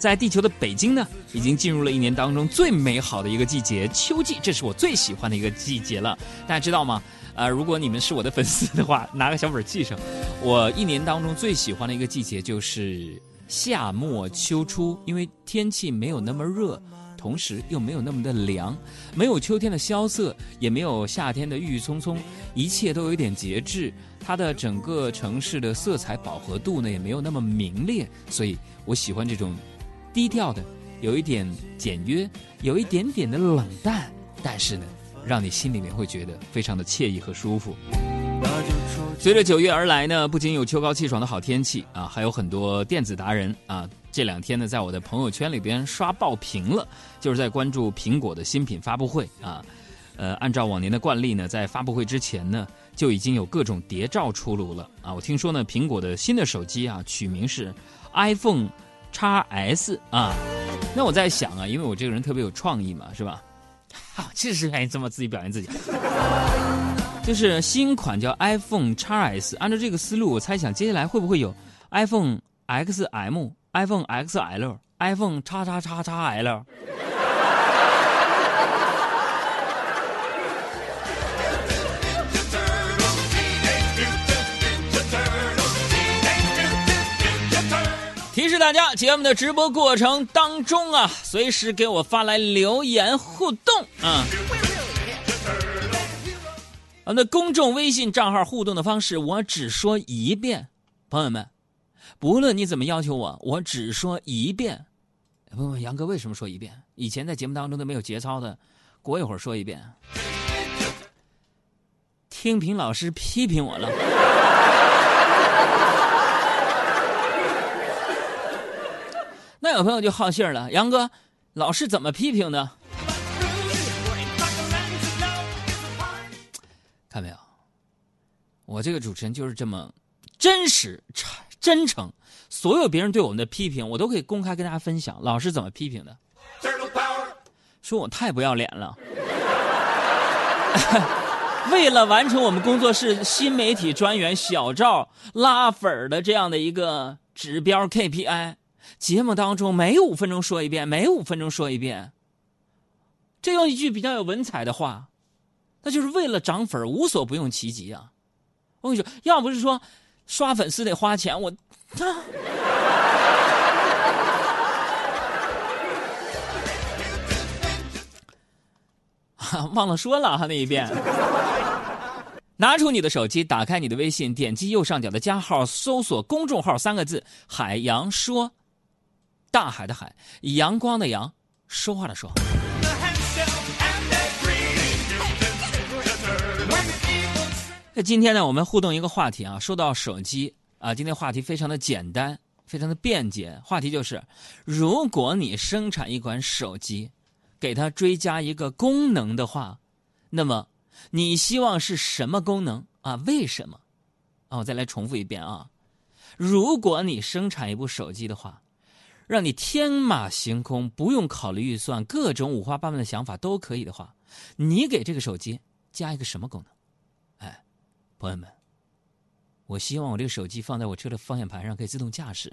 在地球的北京呢，已经进入了一年当中最美好的一个季节——秋季，这是我最喜欢的一个季节了。大家知道吗？呃，如果你们是我的粉丝的话，拿个小本记上。我一年当中最喜欢的一个季节就是夏末秋初，因为天气没有那么热。同时又没有那么的凉，没有秋天的萧瑟，也没有夏天的郁郁葱葱，一切都有点节制。它的整个城市的色彩饱和度呢，也没有那么明烈，所以我喜欢这种低调的，有一点简约，有一点点的冷淡，但是呢，让你心里面会觉得非常的惬意和舒服。随着九月而来呢，不仅有秋高气爽的好天气啊，还有很多电子达人啊。这两天呢，在我的朋友圈里边刷爆屏了，就是在关注苹果的新品发布会啊。呃，按照往年的惯例呢，在发布会之前呢，就已经有各种谍照出炉了啊。我听说呢，苹果的新的手机啊，取名是 iPhone x S 啊。那我在想啊，因为我这个人特别有创意嘛，是吧？好，确实愿意这么自己表现自己。就是新款叫 iPhone 叉 S，按照这个思路，我猜想接下来会不会有 iPhone XM？iPhone XL、iPhone 叉叉叉叉 L。提示大家，节目的直播过程当中啊，随时给我发来留言互动啊。啊，那公众微信账号互动的方式，我只说一遍，朋友们。不论你怎么要求我，我只说一遍。问问杨哥为什么说一遍？以前在节目当中都没有节操的，过一会儿说一遍。听评老师批评我了。那有朋友就好信了，杨哥，老师怎么批评的？看没有，我这个主持人就是这么真实。真诚，所有别人对我们的批评，我都可以公开跟大家分享。老师怎么批评的？说我太不要脸了。为了完成我们工作室新媒体专员小赵拉粉的这样的一个指标 KPI，节目当中每五分钟说一遍，每五分钟说一遍。这用一句比较有文采的话，那就是为了涨粉无所不用其极啊！我跟你说，要不是说。刷粉丝得花钱，我啊，忘了说了哈那一遍。拿出你的手机，打开你的微信，点击右上角的加号，搜索公众号三个字“海洋说”，大海的海，阳光的阳，说话的说。那今天呢，我们互动一个话题啊，说到手机啊，今天话题非常的简单，非常的便捷。话题就是，如果你生产一款手机，给它追加一个功能的话，那么你希望是什么功能啊？为什么？啊，我再来重复一遍啊，如果你生产一部手机的话，让你天马行空，不用考虑预算，各种五花八门的想法都可以的话，你给这个手机加一个什么功能？哎朋友们，我希望我这个手机放在我车的方向盘上可以自动驾驶。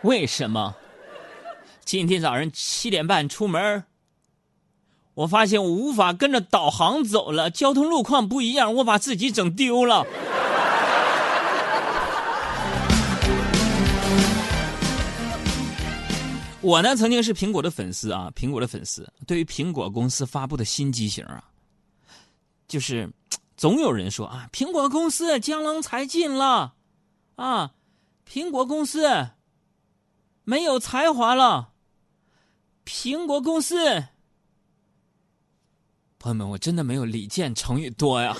为什么？今天早上七点半出门，我发现我无法跟着导航走了，交通路况不一样，我把自己整丢了。我呢，曾经是苹果的粉丝啊，苹果的粉丝。对于苹果公司发布的新机型啊，就是总有人说啊，苹果公司江郎才尽了，啊，苹果公司没有才华了，苹果公司。朋友们，我真的没有李健成语多呀，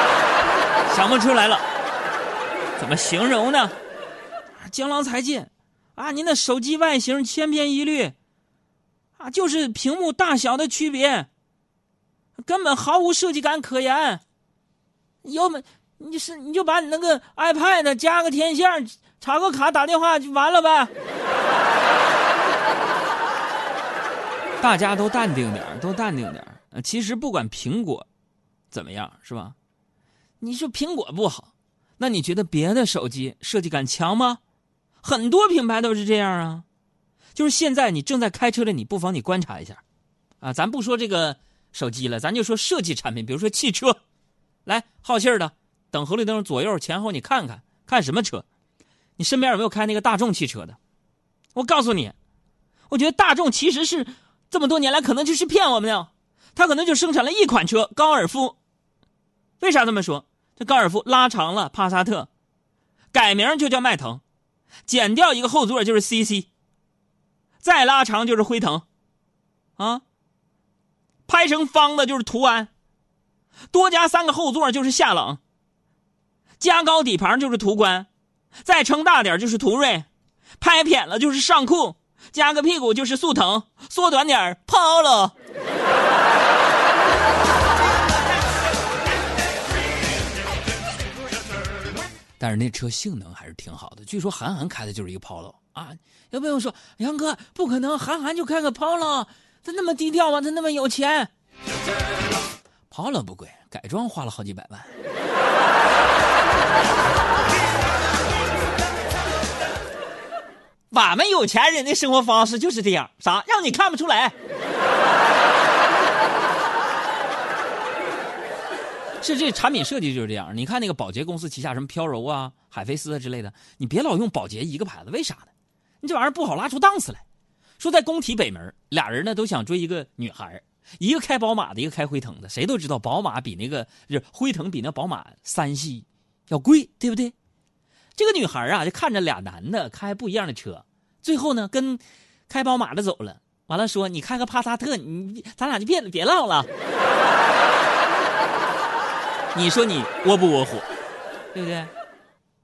想不出来了，怎么形容呢？江郎才尽。啊，您的手机外形千篇一律，啊，就是屏幕大小的区别，根本毫无设计感可言。要么你是你就把你那个 iPad 加个天线，插个卡打电话就完了呗。大家都淡定点都淡定点其实不管苹果怎么样，是吧？你说苹果不好，那你觉得别的手机设计感强吗？很多品牌都是这样啊。就是现在你正在开车的你，不妨你观察一下，啊，咱不说这个手机了，咱就说设计产品，比如说汽车，来好气儿的，等红绿灯左右前后你看看看什么车，你身边有没有开那个大众汽车的？我告诉你，我觉得大众其实是这么多年来可能就是骗我们的，他可能就生产了一款车高尔夫，为啥这么说？这高尔夫拉长了帕萨特，改名就叫迈腾，减掉一个后座就是 CC。再拉长就是辉腾，啊，拍成方的就是途安，多加三个后座就是夏朗，加高底盘就是途观，再撑大点就是途锐，拍扁了就是尚酷，加个屁股就是速腾，缩短点 Polo。但是那车性能还是挺好的，据说韩寒开的就是一个 Polo。啊，有朋友说杨哥不可能，韩寒就开个 Polo，他那么低调吗？他那么有钱？Polo 不贵，改装花了好几百万。我们有钱人的生活方式就是这样，啥让你看不出来？是这产品设计就是这样。你看那个保洁公司旗下什么飘柔啊、海飞丝啊之类的，你别老用保洁一个牌子，为啥呢？你这玩意儿不好拉出档次来。说在工体北门，俩人呢都想追一个女孩，一个开宝马的，一个开辉腾的。谁都知道宝马比那个就是辉腾比那宝马三系要贵，对不对？这个女孩啊，就看着俩男的开不一样的车，最后呢跟开宝马的走了。完了说你开个帕萨特，你咱俩就别别唠了。你说你窝不窝火，对不对？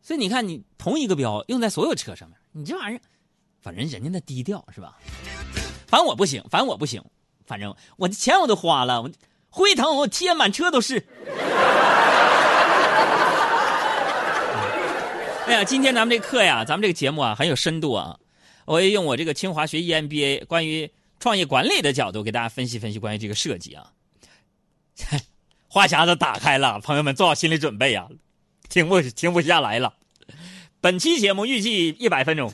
所以你看，你同一个标用在所有车上面，你这玩意儿。反正人家那低调是吧？反正我不行，反正我不行，反正我的钱我都花了，我辉腾我贴满车都是。哎呀，今天咱们这课呀，咱们这个节目啊很有深度啊，我也用我这个清华学 EMBA 关于创业管理的角度给大家分析分析关于这个设计啊。话匣子打开了，朋友们做好心理准备啊，停不停不下来了。本期节目预计一百分钟。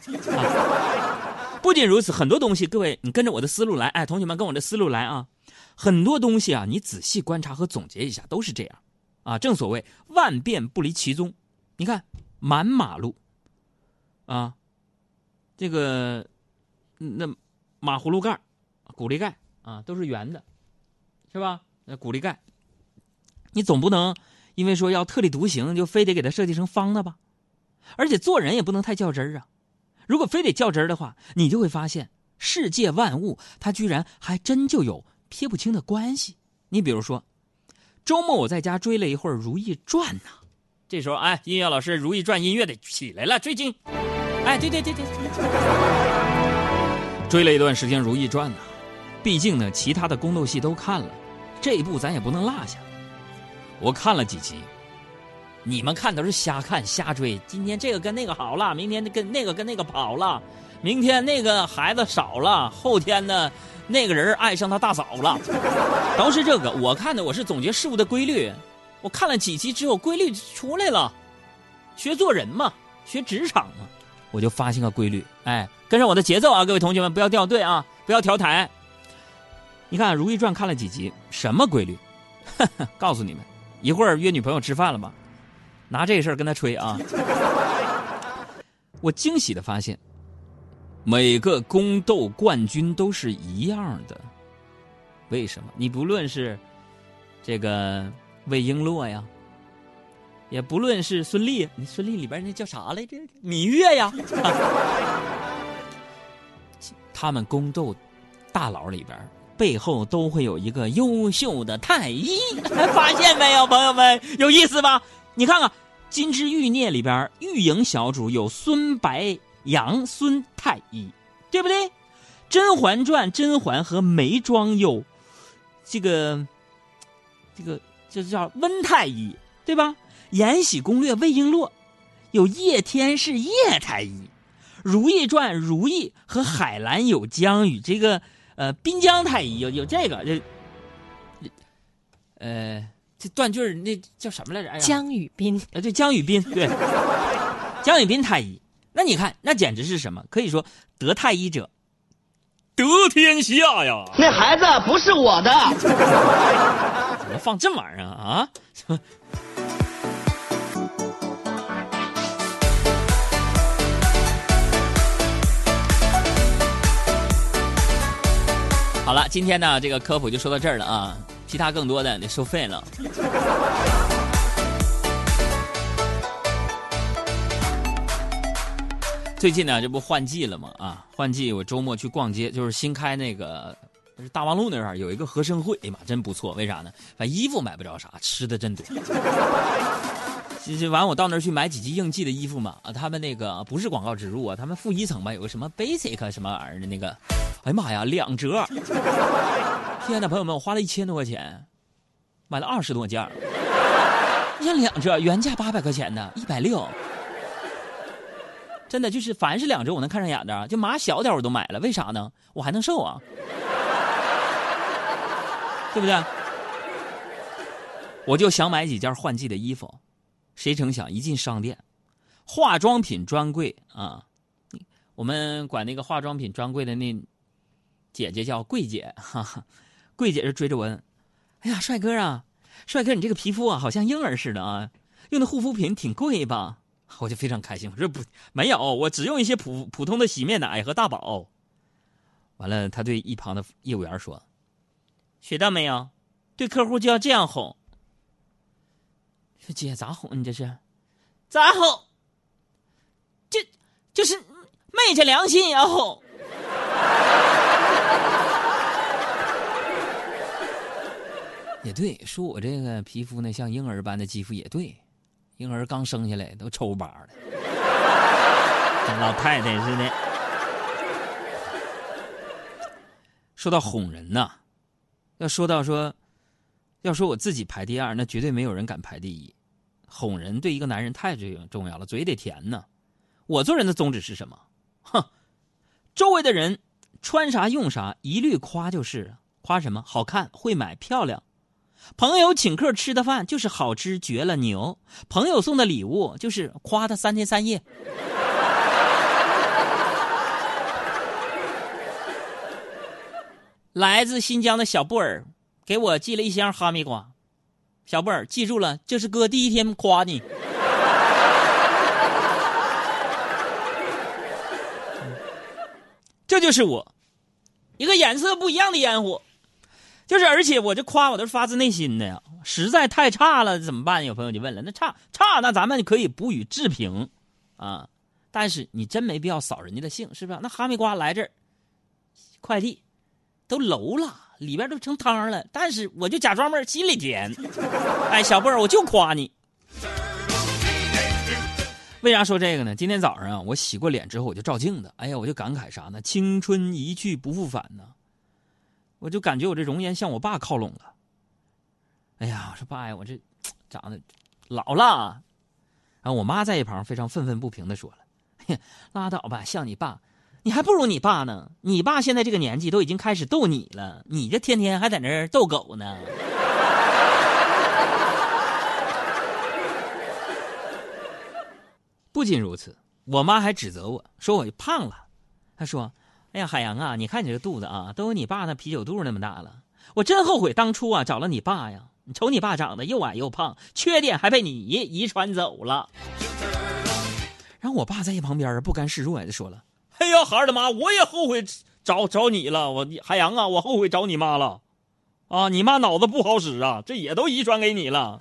不仅如此，很多东西，各位，你跟着我的思路来，哎，同学们跟我的思路来啊，很多东西啊，你仔细观察和总结一下，都是这样，啊，正所谓万变不离其宗。你看，满马路，啊，这个那马葫芦盖、鼓励盖啊，都是圆的，是吧？那鼓励盖，你总不能因为说要特立独行，就非得给它设计成方的吧？而且做人也不能太较真儿啊。如果非得较真儿的话，你就会发现世界万物它居然还真就有撇不清的关系。你比如说，周末我在家追了一会儿《如懿传》呐，这时候哎，音乐老师《如懿传》音乐得起来了，追经。哎，对对对对，追了一段时间《如懿传》呐，毕竟呢，其他的宫斗戏都看了，这一部咱也不能落下。我看了几集。你们看都是瞎看瞎追，今天这个跟那个好了，明天跟那个跟那个跑了，明天那个孩子少了，后天呢，那个人爱上他大嫂了，都是这个。我看的我是总结事物的规律，我看了几集之后，规律出来了，学做人嘛，学职场嘛，我就发现个规律，哎，跟上我的节奏啊，各位同学们不要掉队啊，不要调台。你看《如懿传》看了几集，什么规律？告诉你们，一会儿约女朋友吃饭了吧？拿这事儿跟他吹啊！我惊喜的发现，每个宫斗冠军都是一样的。为什么？你不论是这个魏璎珞呀，也不论是孙俪，你孙俪里边那叫啥来着？芈月呀，他们宫斗大佬里边背后都会有一个优秀的太医，发现没有，朋友们？有意思吧？你看看《金枝玉孽》里边，玉莹小主有孙白杨孙太医，对不对？《甄嬛传》甄嬛和眉庄有这个这个这叫温太医，对吧？《延禧攻略》魏璎珞有叶天士叶太医，《如懿传》如懿和海兰有江与这个呃滨江太医有有这个这呃这断句儿那叫什么来着？哎呀，江雨斌，啊，对，江雨斌，对，江雨斌太医。那你看，那简直是什么？可以说得太医者得天下呀！那孩子不是我的。怎么放这玩意儿啊？啊？好了，今天呢，这个科普就说到这儿了啊，其他更多的得收费了。最近呢，这不换季了吗？啊，换季，我周末去逛街，就是新开那个，是大望路那儿有一个和生汇，哎呀妈，真不错。为啥呢？反正衣服买不着啥，吃的真多。其实完，我到那儿去买几件应季的衣服嘛。啊，他们那个不是广告植入啊，他们负一层吧，有个什么 basic 什么玩意儿的那个，哎呀妈呀，两折！天呐，朋友们，我花了一千多块钱，买了二十多件你想两折，原价八百块钱呢，一百六。真的就是，凡是两折我能看上眼的，就码小点我都买了。为啥呢？我还能瘦啊，对不对？我就想买几件换季的衣服，谁成想一进商店，化妆品专柜啊，我们管那个化妆品专柜的那姐姐叫柜姐，哈哈，柜姐就追着我问：“哎呀，帅哥啊，帅哥，你这个皮肤啊，好像婴儿似的啊，用的护肤品挺贵吧？”我就非常开心，我说不没有，我只用一些普普通的洗面奶和大宝。完了，他对一旁的业务员说：“学到没有？对客户就要这样哄。”说姐咋哄你这是？咋哄？就就是昧着良心也要哄。也对，说我这个皮肤呢像婴儿般的肌肤也对。婴儿刚生下来都抽巴了，跟老太太似的。说到哄人呐，要说到说，要说我自己排第二，那绝对没有人敢排第一。哄人对一个男人太重重要了，嘴得甜呢。我做人的宗旨是什么？哼，周围的人穿啥用啥，一律夸就是。夸什么？好看，会买，漂亮。朋友请客吃的饭就是好吃绝了牛，朋友送的礼物就是夸他三天三夜。来自新疆的小布尔给我寄了一箱哈密瓜，小布尔记住了，这是哥第一天夸你。这就是我，一个颜色不一样的烟火。就是，而且我这夸我都是发自内心的呀，实在太差了怎么办？有朋友就问了，那差差那咱们可以不予置评，啊，但是你真没必要扫人家的兴，是不是？那哈密瓜来这儿，快递都楼了，里边都成汤了，但是我就假装闷，心里甜。哎，小布儿，我就夸你。为啥说这个呢？今天早上啊，我洗过脸之后我就照镜子，哎呀，我就感慨啥呢？青春一去不复返呢。我就感觉我这容颜向我爸靠拢了。哎呀，我说爸呀，我这 长得老了。然后我妈在一旁非常愤愤不平的说了：“ 拉倒吧，像你爸，你还不如你爸呢。你爸现在这个年纪都已经开始逗你了，你这天天还在那儿逗狗呢。”不仅如此，我妈还指责我说我胖了。她说。哎呀，海洋啊，你看你这肚子啊，都有你爸那啤酒肚那么大了。我真后悔当初啊找了你爸呀！你瞅你爸长得又矮又胖，缺点还被你遗传走了。然后我爸在一旁边不甘示弱的说了：“哎呀，孩儿的妈，我也后悔找找你了。我海洋啊，我后悔找你妈了。啊，你妈脑子不好使啊，这也都遗传给你了。”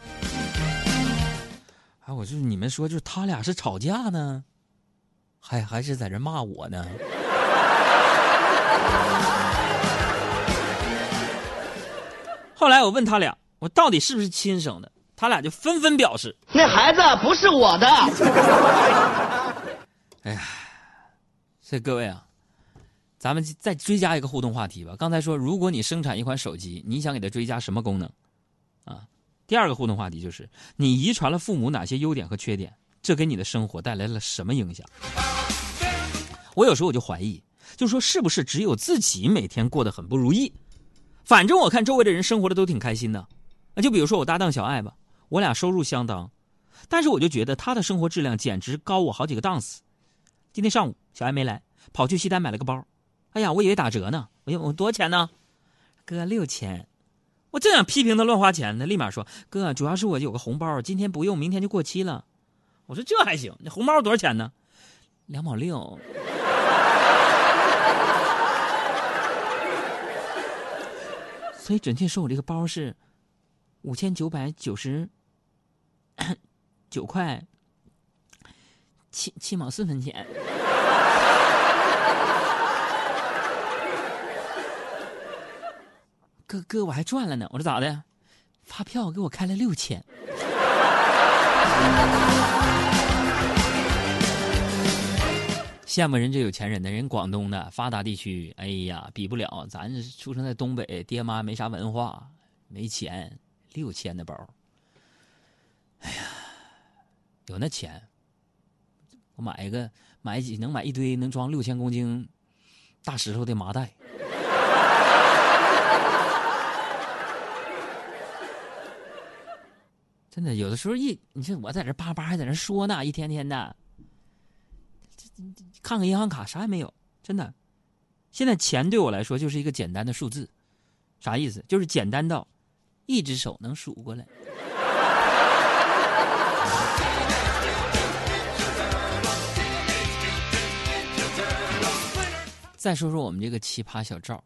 哎，我就是你们说，就是他俩是吵架呢，还还是在这骂我呢？后来我问他俩，我到底是不是亲生的？他俩就纷纷表示，那孩子不是我的。哎呀，所以各位啊，咱们再追加一个互动话题吧。刚才说，如果你生产一款手机，你想给它追加什么功能？啊，第二个互动话题就是，你遗传了父母哪些优点和缺点？这给你的生活带来了什么影响？我有时候我就怀疑。就说是不是只有自己每天过得很不如意？反正我看周围的人生活的都挺开心的。那就比如说我搭档小爱吧，我俩收入相当，但是我就觉得她的生活质量简直高我好几个档次。今天上午小爱没来，跑去西单买了个包，哎呀，我以为打折呢，哎呦，我多少钱呢？哥六千。我正想批评他乱花钱呢，立马说：“哥，主要是我有个红包，今天不用，明天就过期了。”我说：“这还行，那红包多少钱呢？”两毛六。所以准确说，我这个包是五千九百九十九块七七毛四分钱。哥哥，我还赚了呢！我说咋的？发票给我开了六千。羡慕人这有钱人的人，广东的发达地区，哎呀，比不了。咱出生在东北，爹妈没啥文化，没钱，六千的包。哎呀，有那钱，我买一个，买几能买一堆能装六千公斤大石头的麻袋。真的，有的时候一你说我在这叭叭还在那说呢，一天天的，看看银行卡啥也没有，真的。现在钱对我来说就是一个简单的数字，啥意思？就是简单到一只手能数过来。再说说我们这个奇葩小赵，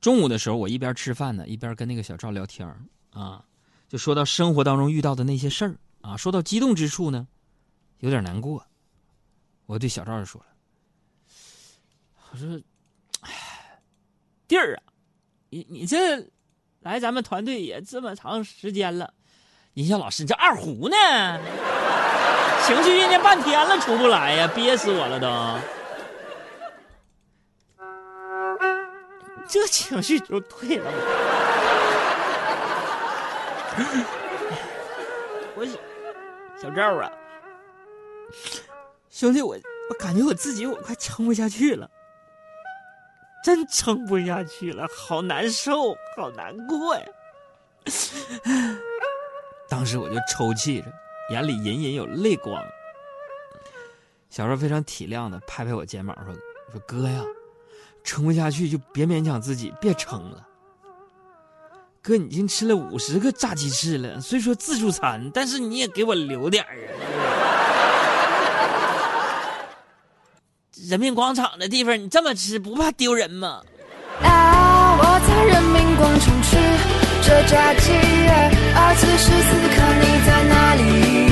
中午的时候我一边吃饭呢，一边跟那个小赵聊天啊。就说到生活当中遇到的那些事儿啊，说到激动之处呢，有点难过。我对小赵就说了：“我说，哎，弟儿啊，你你这来咱们团队也这么长时间了，音效老师你这二胡呢？情绪酝酿半天了出不来呀，憋死我了都。这情绪就退了。” 我小赵啊，兄弟，我我感觉我自己我快撑不下去了，真撑不下去了，好难受，好难过呀！当时我就抽泣着，眼里隐隐有泪光。小赵非常体谅的拍拍我肩膀说：“说哥呀，撑不下去就别勉强自己，别撑了。”哥，你已经吃了五十个炸鸡翅了。虽说自助餐，但是你也给我留点儿啊！人民广场的地方，你这么吃不怕丢人吗？啊，我在人民广场吃着炸鸡，而此时此刻你在哪里？